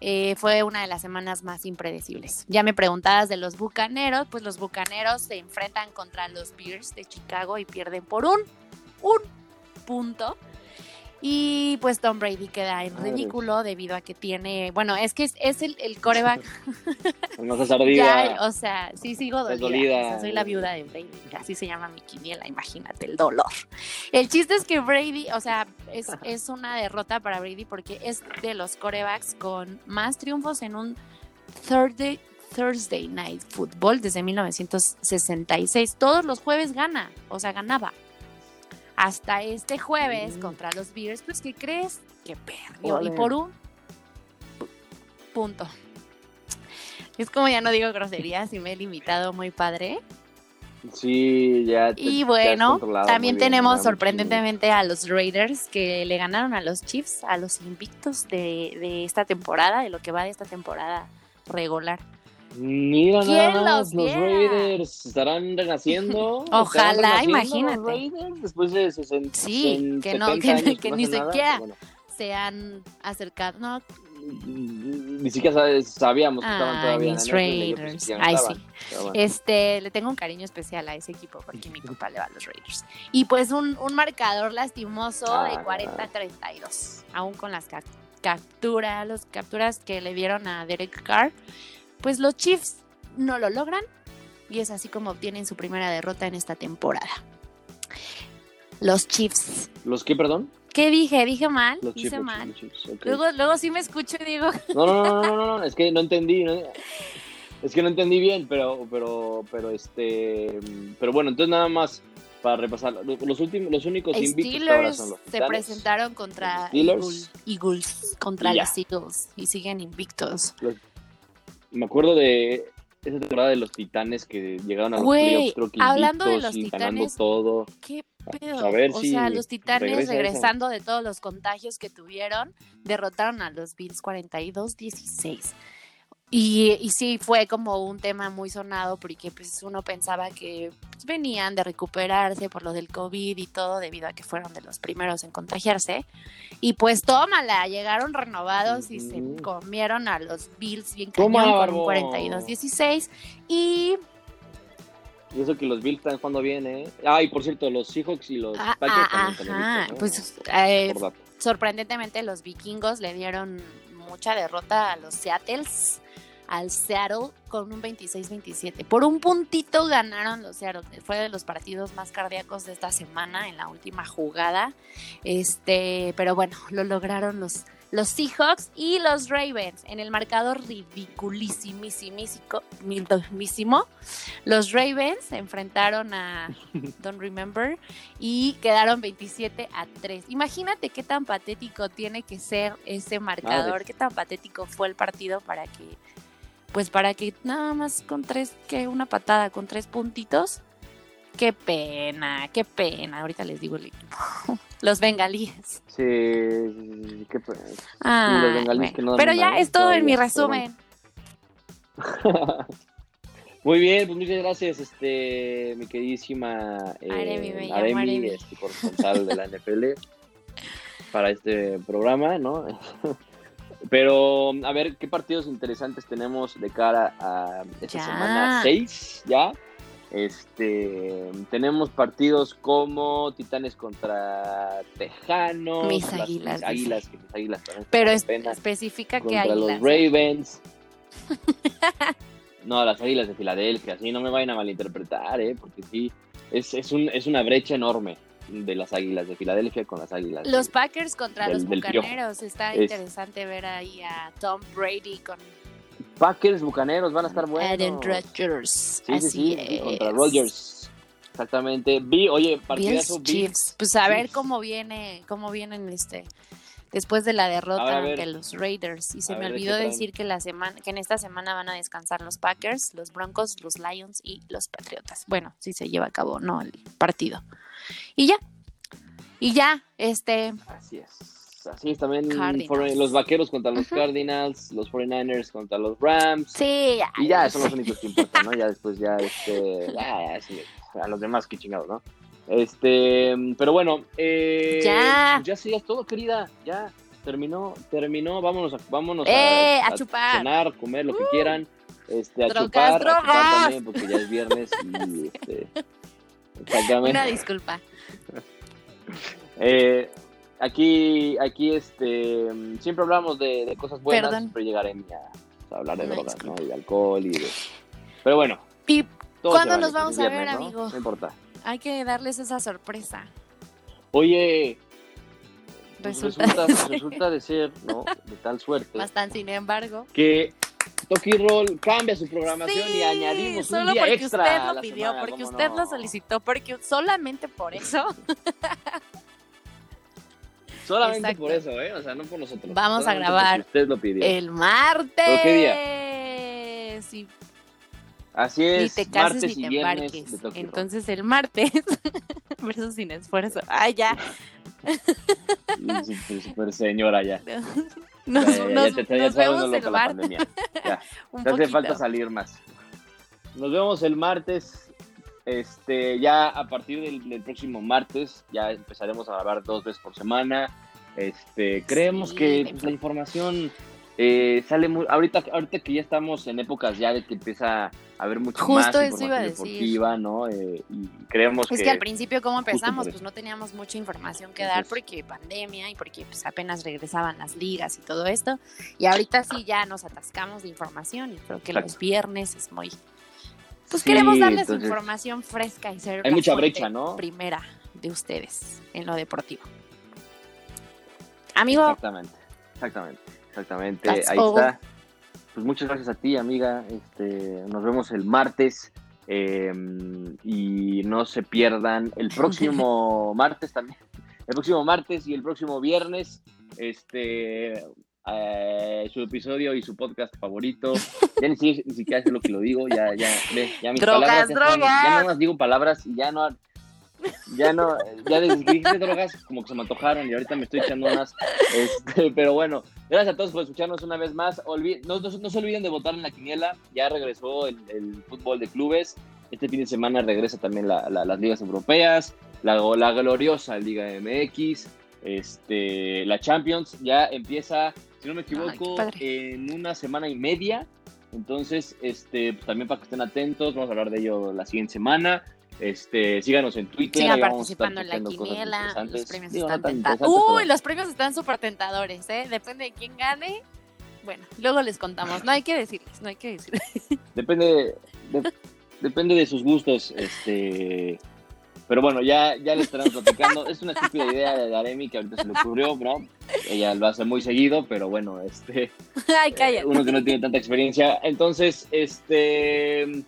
eh, fue una de las semanas más impredecibles. Ya me preguntabas de los Bucaneros, pues los Bucaneros se enfrentan contra los Bears de Chicago y pierden por un, un punto. Y pues Tom Brady queda en ridículo debido a que tiene, bueno, es que es, es el, el coreback. (laughs) no se ya, o sea, sí sigo dolida. dolida. O sea, soy la viuda de Brady, así se llama mi quiniela, imagínate el dolor. El chiste es que Brady, o sea, es, es una derrota para Brady porque es de los corebacks con más triunfos en un Thursday, Thursday Night Football desde 1966. Todos los jueves gana, o sea, ganaba hasta este jueves mm. contra los Bears, pues ¿qué crees? Que perdió. Y por un punto. Es como ya no digo groserías y me he limitado muy padre. Sí, ya. Te, y bueno, también tenemos sorprendentemente a los Raiders que le ganaron a los Chiefs, a los invictos de, de esta temporada, de lo que va de esta temporada regular. Mira nada más, los, los Raiders estarán renaciendo. (laughs) Ojalá, imagínate. Los Raiders después de 60 Sí, que no, que, años, que, no ni siquiera bueno. se han acercado. No. Ni siquiera sabíamos que estaban todavía mis Raiders. Ay, sí. Bueno. Este, le tengo un cariño especial a ese equipo porque mi papá le va a los Raiders. Y pues un, un marcador lastimoso ah, de 40-32, aún con las capturas, las capturas que le dieron a Derek Carr pues los Chiefs no lo logran y es así como obtienen su primera derrota en esta temporada. Los Chiefs. ¿Los qué, perdón? ¿Qué dije? Dije mal. Los Chiefs, mal. Los okay. Luego, luego sí me escucho y digo. No, no, no, no, no, no, es que no entendí. ¿no? Es que no entendí bien, pero, pero, pero este, pero bueno, entonces nada más para repasar los últimos, los únicos invictos ahora son los se presentaron contra Eagles, Eagles, contra los Eagles y siguen invictos. Los, me acuerdo de esa temporada de los Titanes que llegaron a los Güey, playoffs, hablando de los Titanes, ganando todo. ¿Qué pedo? A ver o si sea, los Titanes regresa regresando de todos los contagios que tuvieron, derrotaron a los Bills 42-16. Y, y sí, fue como un tema muy sonado porque pues uno pensaba que pues, venían de recuperarse por lo del COVID y todo debido a que fueron de los primeros en contagiarse. Y pues tómala, llegaron renovados y se comieron a los Bills bien cañón con un 42-16. Y Y eso que los Bills están jugando bien, ¿eh? Ah, y por cierto, los Seahawks y los Ah, Packers ah, también ajá, pues eh, sorprendentemente los vikingos le dieron mucha derrota a los Seattles, al Seattle con un 26-27. Por un puntito ganaron los Seattle. Fue de los partidos más cardíacos de esta semana en la última jugada. Este, pero bueno, lo lograron los los Seahawks y los Ravens en el marcador ridiculísimo. Los Ravens se enfrentaron a (laughs) Don't Remember y quedaron 27 a 3. Imagínate qué tan patético tiene que ser ese marcador, qué tan patético fue el partido para que, pues para que nada más con tres, que una patada con tres puntitos. Qué pena, qué pena. Ahorita les digo el equipo. (laughs) Los bengalíes. Sí, qué pena. Ah, los bengalíes que no Pero ya es todo en mi resumen. (laughs) Muy bien, pues muchas gracias, este, mi queridísima eh, Aremi, Aremi, este, corresponsal de la NFL, para este programa, ¿no? (laughs) Pero, a ver, ¿qué partidos interesantes tenemos de cara a esta semana 6 ya? Este, tenemos partidos como Titanes contra Tejanos, mis águilas, águilas, mis águilas pero especifica que águilas. los Ravens. (laughs) no, las águilas de Filadelfia, así no me vayan a malinterpretar, ¿eh? porque sí, es, es, un, es una brecha enorme de las águilas de Filadelfia con las águilas. Los Packers contra los Bucaneros, está interesante ver ahí a Tom Brady con Packers, Bucaneros van a estar buenos. Aaron Rodgers. Sí, Así sí, sí, contra Rodgers. Exactamente. Vi, oye, partidazo Chiefs. Pues a ver cómo viene, cómo vienen este después de la derrota ante los Raiders. Y se me olvidó decir que la semana, que en esta semana van a descansar los Packers, los Broncos, los Lions y los Patriotas. Bueno, si se lleva a cabo, no el partido. Y ya. Y ya, este. Así es así es también los vaqueros contra los Cardinals, los 49ers contra los Rams. Sí, y ya son los únicos que importan, ¿no? Ya después ya, este, ya, sí, a los demás que chingados, ¿no? Este, pero bueno, eh, ya. Ya es todo, querida, ya terminó, terminó, vámonos a, vámonos eh, a, chupar. cenar, comer lo que uh. quieran, este, a chupar, a chupar también porque ya es viernes y este, (laughs) exactamente. Una disculpa. eh, Aquí, aquí, este, siempre hablamos de, cosas buenas, siempre llegaré a, hablar de drogas, ¿no? Y de alcohol y de... Pero bueno. ¿Y cuándo nos vamos a ver, amigo? ¿no? importa. Hay que darles esa sorpresa. Oye, resulta, resulta, de ser, ¿no? De tal suerte. (laughs) Bastante, sin embargo. Que Toki Roll cambia su programación y añadimos un día porque usted lo pidió, porque usted lo solicitó, porque solamente por eso. (laughs) Solamente por eso, ¿eh? O sea, no por nosotros. Vamos a grabar. Usted lo pidió. El martes. qué día? Sí. Así es. Ni te cases ni te embarques. Entonces el martes, (laughs) verso sin esfuerzo. Ay, ya. (laughs) (laughs) Super, super señora ya. Nos, vemos el martes. Ya. (laughs) Te hace falta salir más. Nos vemos el martes este, ya a partir del, próximo martes ya empezaremos a grabar dos veces por semana. Este, creemos que pues, la información eh, sale muy ahorita ahorita que ya estamos en épocas ya de que empieza a haber mucho más información deportiva, ¿no? Eh, y creemos es que, al principio cómo empezamos pues no teníamos mucha información que dar porque pandemia y porque pues apenas regresaban las ligas y todo esto y ahorita sí ya nos atascamos de información y creo que los viernes es muy pues queremos darles información fresca y ser Hay mucha brecha, ¿no? Primera de ustedes en lo deportivo. Amigo. Exactamente, exactamente, exactamente. Ahí está. Pues muchas gracias a ti, amiga. Este, nos vemos el martes. Em, y no se pierdan el próximo (laughs) martes también. El próximo martes y el próximo viernes. Este, eh, su episodio y su podcast favorito. (laughs) Ya ni, siquiera sé lo que lo digo, ya, ya, ya mis drogas, palabras. drogas. ya no más digo palabras y ya no. Ya no, ya desde que dijiste drogas, como que se me antojaron y ahorita me estoy echando unas. Este, pero bueno, gracias a todos por escucharnos una vez más. no, no, se olviden de votar en la quiniela. Ya regresó el, fútbol de clubes. Este fin de semana regresa también las ligas europeas, la, la gloriosa Liga MX. Este, la Champions ya empieza si no me equivoco, en una semana y media. Entonces, este, también para que estén atentos, vamos a hablar de ello la siguiente semana. Este, síganos en Twitter. Sigan participando en la quiniela. Los premios Digo, están tentadores. Uy, pero los premios están súper tentadores, ¿eh? Depende de quién gane. Bueno, luego les contamos. No hay que decirles, no hay que decirles. (laughs) Depende, de- depende de sus gustos, este. Pero bueno, ya, ya le estaremos platicando. Es una estúpida idea de Aremi que ahorita se le ocurrió, ¿no? Ella lo hace muy seguido, pero bueno, este. (laughs) Ay, cállate. uno que no tiene tanta experiencia. Entonces, este.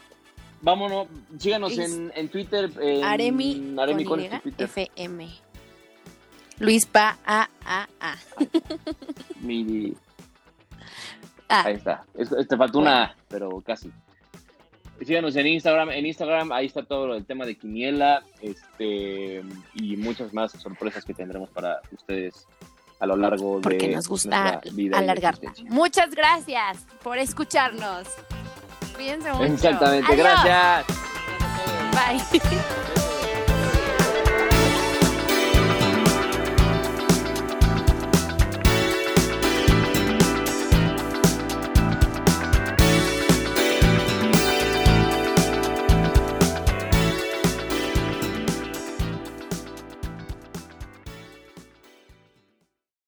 Vámonos, síganos en, en Twitter. En, Aremi, Aremi, con ¿cuál es tu Y, Twitter? FM. Luis Pa A A A. (laughs) Mi- Ah, ahí está. Es- te faltó una A, pero casi. Síganos en Instagram. En Instagram ahí está todo el tema de Quiniela este, y muchas más sorpresas que tendremos para ustedes a lo largo porque de nos gusta vida alargarla. Muchas gracias por escucharnos. Cuídense mucho. Exactamente, Adiós. gracias. Bye. (laughs)